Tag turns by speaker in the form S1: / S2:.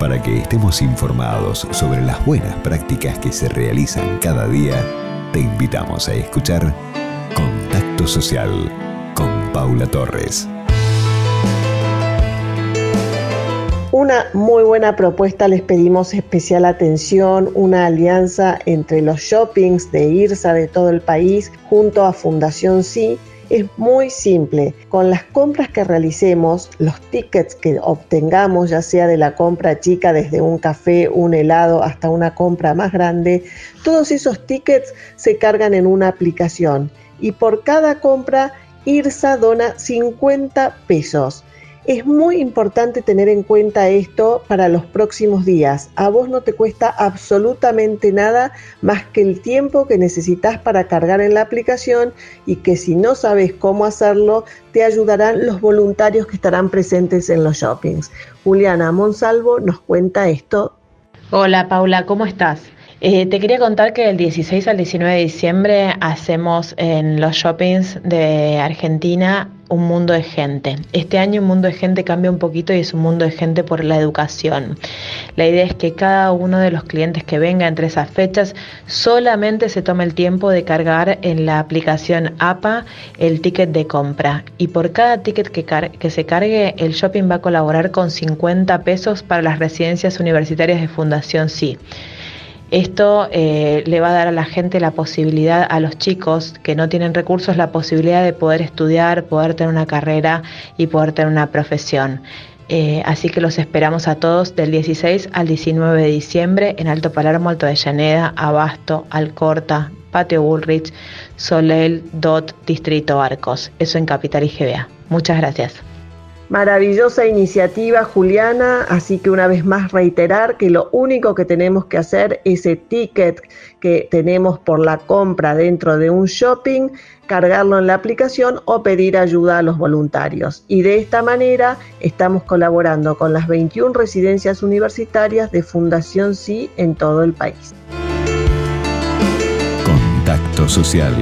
S1: Para que estemos informados sobre las buenas prácticas que se realizan cada día, te invitamos a escuchar Contacto Social con Paula Torres.
S2: Una muy buena propuesta, les pedimos especial atención, una alianza entre los shoppings de IRSA de todo el país junto a Fundación Sí es muy simple. Con las compras que realicemos, los tickets que obtengamos, ya sea de la compra chica desde un café, un helado, hasta una compra más grande, todos esos tickets se cargan en una aplicación y por cada compra IRSA dona 50 pesos. Es muy importante tener en cuenta esto para los próximos días. A vos no te cuesta absolutamente nada más que el tiempo que necesitas para cargar en la aplicación y que si no sabes cómo hacerlo, te ayudarán los voluntarios que estarán presentes en los shoppings. Juliana Monsalvo nos cuenta esto.
S3: Hola Paula, ¿cómo estás? Eh, te quería contar que el 16 al 19 de diciembre hacemos en los shoppings de Argentina un mundo de gente. Este año un mundo de gente cambia un poquito y es un mundo de gente por la educación. La idea es que cada uno de los clientes que venga entre esas fechas solamente se tome el tiempo de cargar en la aplicación APA el ticket de compra. Y por cada ticket que, que se cargue, el shopping va a colaborar con 50 pesos para las residencias universitarias de Fundación Sí. Esto eh, le va a dar a la gente la posibilidad, a los chicos que no tienen recursos, la posibilidad de poder estudiar, poder tener una carrera y poder tener una profesión. Eh, así que los esperamos a todos del 16 al 19 de diciembre en Alto Palermo, Alto de Llaneda, Abasto, Alcorta, Patio Bullrich, Solel, DOT, Distrito Arcos. Eso en Capital y GBA. Muchas gracias.
S2: Maravillosa iniciativa, Juliana. Así que una vez más reiterar que lo único que tenemos que hacer, ese ticket que tenemos por la compra dentro de un shopping, cargarlo en la aplicación o pedir ayuda a los voluntarios. Y de esta manera estamos colaborando con las 21 residencias universitarias de Fundación Sí en todo el país.
S1: Contacto Social